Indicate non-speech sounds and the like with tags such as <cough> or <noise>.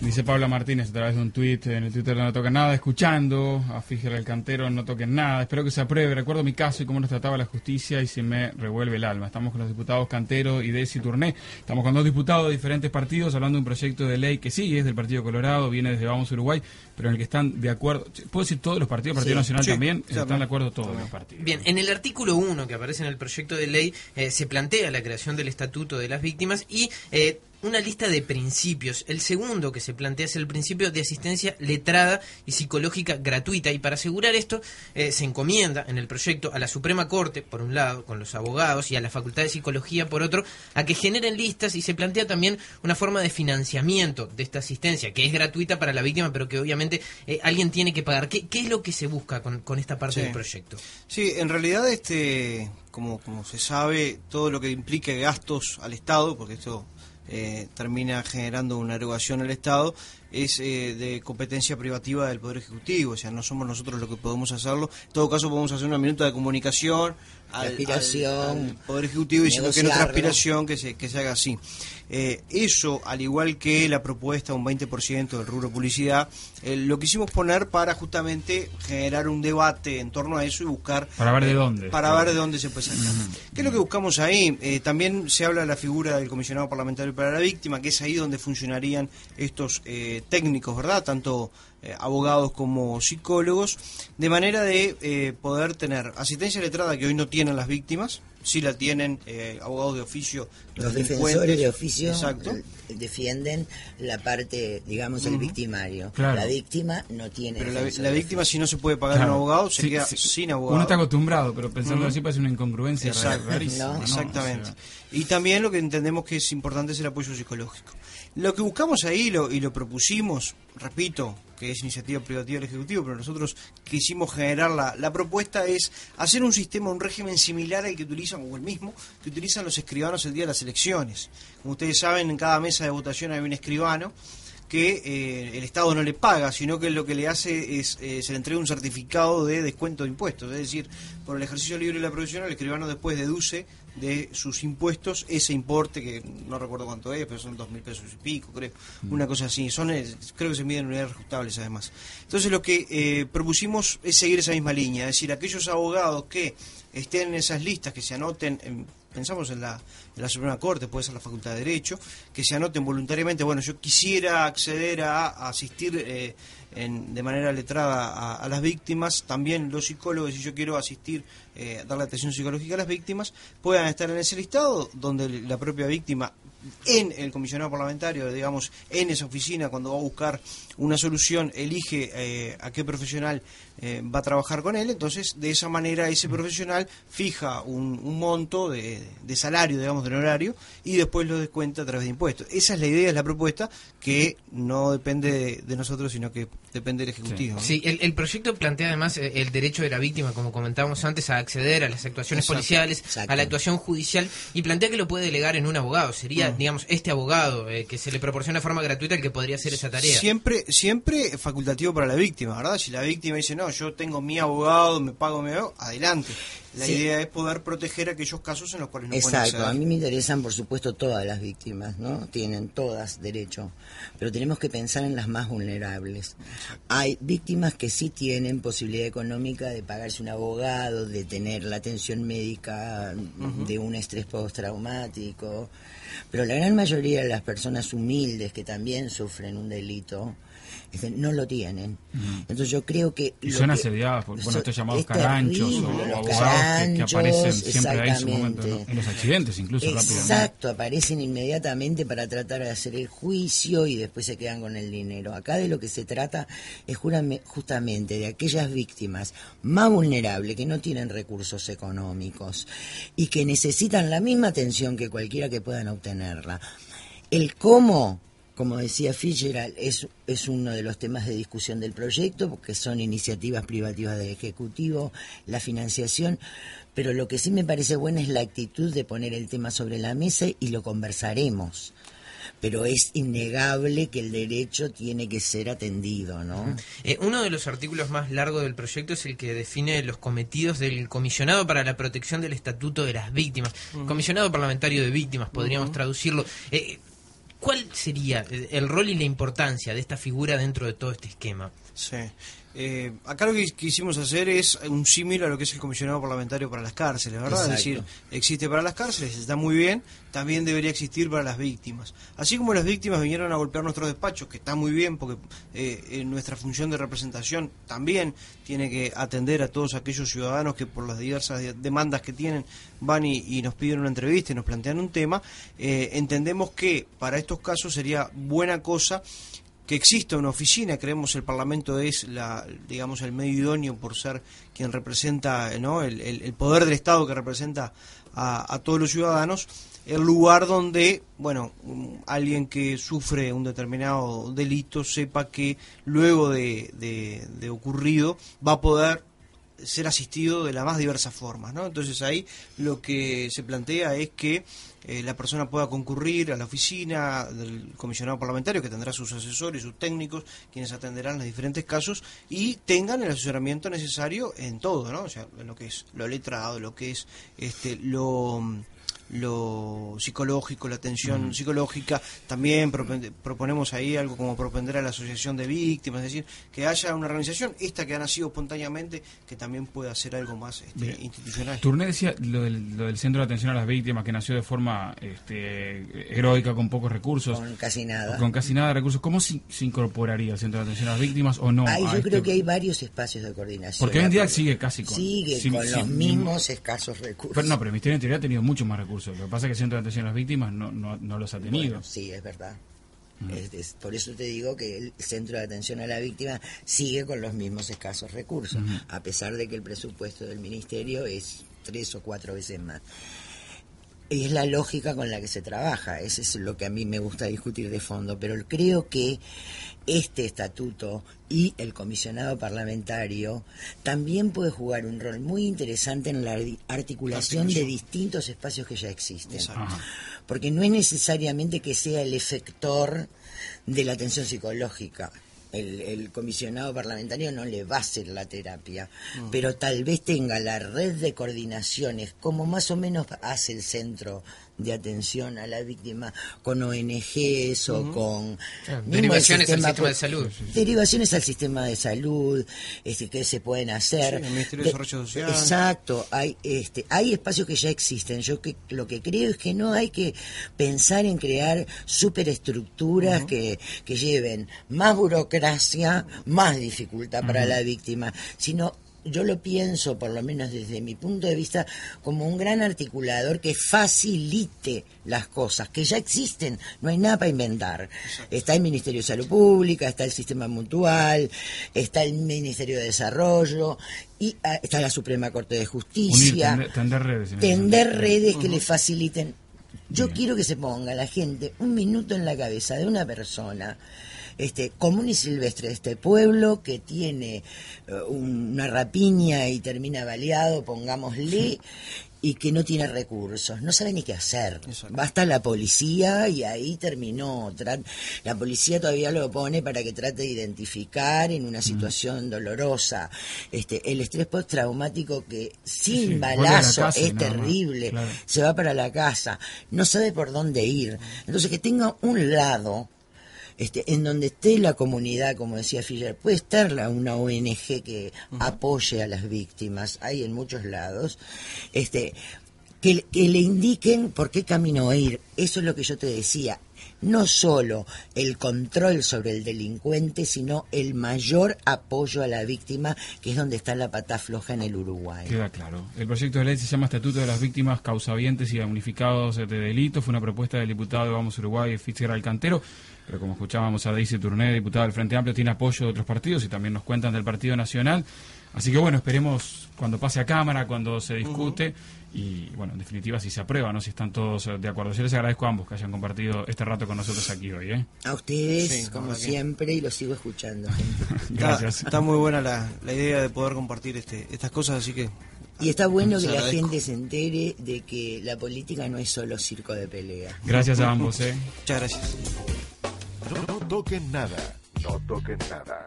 Dice Paula Martínez a través de un tuit en el Twitter de No Toquen Nada, escuchando a el Cantero, no toquen nada. Espero que se apruebe. Recuerdo mi caso y cómo nos trataba la justicia y se me revuelve el alma. Estamos con los diputados Cantero y Desi Turné. Estamos con dos diputados de diferentes partidos hablando de un proyecto de ley que sí es del Partido Colorado, viene desde Vamos Uruguay, pero en el que están de acuerdo. ¿Puedo decir todos los partidos? Partido Nacional sí, también. sí, están de acuerdo todos los partidos. Bien, en el artículo 1 que aparece en el proyecto de ley eh, se plantea la creación del Estatuto de las Víctimas y eh, una lista de principios. El segundo que se plantea es el principio de asistencia letrada y psicológica gratuita. Y para asegurar esto, eh, se encomienda en el proyecto a la Suprema Corte, por un lado, con los abogados, y a la Facultad de Psicología, por otro, a que generen listas y se plantea también una forma de financiamiento de esta asistencia, que es gratuita para la víctima, pero que obviamente eh, alguien tiene que pagar. ¿Qué, ¿Qué, es lo que se busca con, con esta parte Sí. del proyecto? Sí, en realidad, este, como, como se sabe, todo lo que implique gastos al Estado, porque esto eh, termina generando una erogación al Estado, es eh, de competencia privativa del Poder Ejecutivo, o sea, no somos nosotros los que podemos hacerlo. En todo caso, podemos hacer una minuta de comunicación al, aspiración, al- al Poder Ejecutivo diciendo que nuestra negociarlo. aspiración que se, que se haga así. Eh, eso, al igual que la propuesta un 20% del rubro publicidad, eh, lo quisimos poner para justamente generar un debate en torno a eso y buscar Para ver de eh, dónde. para ver de dónde se puede sacar. ¿Qué es lo que buscamos ahí? Eh, también se habla de la figura del comisionado parlamentario para la víctima, que es ahí donde funcionarían estos eh, técnicos, ¿verdad? Tanto eh, abogados como psicólogos, de manera de eh, poder tener asistencia letrada que hoy no tienen las víctimas, sí la tienen eh, abogados de oficio, Los defensores de oficio Exacto. eh, defienden la parte, digamos, el victimario. Claro. La víctima no tiene Pero la, víctima, si no se puede pagar Claro. un abogado, se Sí, queda sí. sin abogado. Uno está acostumbrado, pero pensando así parece una incongruencia Exacto. rarísima, <laughs> No. ¿no? Exactamente. O sea, Y también lo que entendemos que es importante es el apoyo psicológico. Lo que buscamos ahí lo, y lo propusimos, repito, que es iniciativa privativa del Ejecutivo, pero nosotros quisimos generar la, propuesta es hacer un sistema, un régimen similar al que utilizan, o el mismo, que utilizan los escribanos el día de las elecciones. Como ustedes saben, en cada mesa de votación hay un escribano que eh, el Estado no le paga, sino que lo que le hace es, eh, se le entrega un certificado de descuento de impuestos. Es decir, por el ejercicio libre de la profesión, el escribano después deduce de sus impuestos ese importe, que no recuerdo cuánto es, pero son dos mil pesos y pico, creo. Una cosa así. Son, eh, creo que se miden en unidades rejustables además. Entonces lo que eh, propusimos es seguir esa misma línea, es decir, aquellos abogados que estén en esas listas, que se anoten, en- pensamos en la, en la Suprema Corte, puede ser la Facultad de Derecho, que se anoten voluntariamente, bueno, yo quisiera acceder a, asistir eh, de manera letrada a, a las víctimas, también los psicólogos, si yo quiero asistir, eh, darle atención psicológica a las víctimas, puedan estar en ese listado donde la propia víctima en el comisionado parlamentario, digamos, en esa oficina, cuando va a buscar una solución, elige eh, a qué profesional eh, va a trabajar con él, entonces de esa manera ese profesional fija un, un monto de, de salario, digamos, del horario, y después lo descuenta a través de impuestos. Esa es la idea, es la propuesta, que no depende de, de nosotros, sino que depende del Ejecutivo. ¿no? Sí, el, el proyecto plantea además eh, el derecho de la víctima, como comentábamos antes, a acceder a las actuaciones Exacto. policiales, Exacto. a la actuación judicial, y plantea que lo puede delegar en un abogado. Sería. Digamos, este abogado eh, que se le proporciona de forma gratuita el que podría hacer esa tarea. Siempre, siempre facultativo para la víctima, ¿verdad? Si la víctima dice, no, yo tengo mi abogado, me pago mi abogado, adelante. La Sí. idea es poder proteger aquellos casos en los cuales no Exacto, acceder. a mí me interesan por supuesto todas las víctimas, ¿no? Tienen todas derecho, pero tenemos que pensar en las más vulnerables. Hay víctimas que sí tienen posibilidad económica de pagarse un abogado, de tener la atención médica de un estrés postraumático, pero la gran mayoría de las personas humildes que también sufren un delito no lo tienen. Entonces yo creo que... Y son asediadas por bueno, estos llamados es caranchos o, terrible, abogados que- aparecen siempre ahí en su momento, en los accidentes incluso rápidamente. Exacto, aparecen inmediatamente para tratar de hacer el juicio y después se quedan con el dinero. Acá de lo que se trata es justamente de aquellas víctimas más vulnerables que no tienen recursos económicos y que necesitan la misma atención que cualquiera que puedan obtenerla. El cómo, como decía Fitzgerald, es, es uno de los temas de discusión del proyecto, porque son iniciativas privativas del Ejecutivo, la financiación, pero lo que sí me parece bueno es la actitud de poner el tema sobre la mesa y lo conversaremos. Pero es innegable que el derecho tiene que ser atendido, ¿no? Eh, uno de los artículos más largos del proyecto es el que define los cometidos del comisionado para la protección del estatuto de las víctimas. Comisionado parlamentario de víctimas, podríamos traducirlo. Eh, ¿Cuál sería el rol y la importancia de esta figura dentro de todo este esquema? Sí. Eh, acá lo que quisimos hacer es un símil a lo que es el comisionado parlamentario para las cárceles, ¿verdad? Es decir, existe para las cárceles, está muy bien, también debería existir para las víctimas. Así como las víctimas vinieron a golpear nuestros despachos, que está muy bien, porque eh, nuestra función de representación también tiene que atender a todos aquellos ciudadanos que por las diversas demandas que tienen van y, nos piden una entrevista y nos plantean un tema, eh, entendemos que para estos casos sería buena cosa que exista una oficina, creemos el Parlamento es la, digamos, el medio idóneo por ser quien representa, ¿no? el, poder del Estado que representa a, todos los ciudadanos, el lugar donde, bueno, alguien que sufre un determinado delito sepa que luego de, de ocurrido va a poder ser asistido de las más diversas formas, ¿no? Entonces ahí lo que se plantea es que eh, la persona pueda concurrir a la oficina del comisionado parlamentario, que tendrá sus asesores, sus técnicos, quienes atenderán los diferentes casos, y tengan el asesoramiento necesario en todo, ¿no? O sea, en lo que es lo letrado, lo que es este lo lo psicológico, la atención psicológica. También proponemos ahí algo como propender a la asociación de víctimas, es decir, que haya una organización, esta que ha nacido espontáneamente, que también pueda hacer algo más este, institucional. Turné decía lo del, Centro de Atención a las Víctimas, que nació de forma este, heroica, con pocos recursos. Con casi nada. Con casi nada de recursos. ¿Cómo se, incorporaría el Centro de Atención a las Víctimas o no? yo creo este que hay varios espacios de coordinación. Porque hoy en día sigue casi con... Sigue con los mismos escasos recursos. Pero no, pero el Ministerio de Interior ha tenido mucho más recursos lo que pasa es que el Centro de Atención a las Víctimas no, no, los ha tenido. sí, es verdad. por eso te digo que el Centro de Atención a la Víctima sigue con los mismos escasos recursos, a pesar de que el presupuesto del Ministerio es tres o cuatro veces más. Y es la lógica con la que se trabaja, eso es lo que a mí me gusta discutir de fondo, pero creo que este estatuto y el comisionado parlamentario también puede jugar un rol muy interesante en la articulación de distintos espacios que ya existen. Porque no es necesariamente que sea el efector de la atención psicológica. El, comisionado parlamentario no le va a hacer la terapia, pero tal vez tenga la red de coordinaciones, como más o menos hace el centro de atención a la víctima con ONGs o con ah, derivaciones al sistema de salud. derivaciones al sistema de salud este que se pueden hacer. El Ministerio de, Desarrollo Social. Exacto hay este hay espacios que ya existen. Yo que lo que creo es que no hay que pensar en crear superestructuras que, que lleven más burocracia más dificultad para la víctima sino yo lo pienso, por lo menos desde mi punto de vista, como un gran articulador que facilite las cosas, que ya existen, no hay nada para inventar. Está el Ministerio de Salud Pública, está el Sistema Mutual, está el Ministerio de Desarrollo, y ah, está la Suprema Corte de Justicia. tender, redes. Tender redes que le faciliten. Yo quiero que se ponga la gente un minuto en la cabeza de una persona este, común y silvestre de este pueblo que tiene eh, una rapiña y termina baleado, pongámosle, y que no tiene recursos, no sabe ni qué hacer. Basta la policía y ahí terminó. La policía todavía lo pone para que trate de identificar en una situación dolorosa. Este, el estrés postraumático que sin balazo es terrible, se va para la casa, no sabe por dónde ir. Entonces que tenga un lado este, en donde esté la comunidad, como decía Fischer, puede estar una ONG que apoye a las víctimas, hay en muchos lados, este, que, le indiquen por qué camino ir. Eso es lo que yo te decía. No solo el control sobre el delincuente, sino el mayor apoyo a la víctima, que es donde está la pata floja en el Uruguay. Queda claro. El proyecto de ley se llama Estatuto de las Víctimas Causavientes y Unificados de Delitos. Fue una propuesta del diputado de Vamos Uruguay, Fischer Alcantero pero como escuchábamos a Daisy Turné, diputada del Frente Amplio, tiene apoyo de otros partidos y también nos cuentan del Partido Nacional. Así que bueno, esperemos cuando pase a Cámara, cuando se discute y bueno, en definitiva si se aprueba, ¿no? si están todos de acuerdo. Yo les agradezco a ambos que hayan compartido este rato con nosotros aquí hoy. ¿eh? A ustedes, como siempre, y los sigo escuchando. <laughs> Gracias. Está, muy buena la, la, idea de poder compartir este, estas cosas, así que... Y está bueno que la gente se entere de que la política no es solo circo de pelea. Gracias a ambos. ¿eh? Muchas gracias. No, toquen nada. No toquen nada.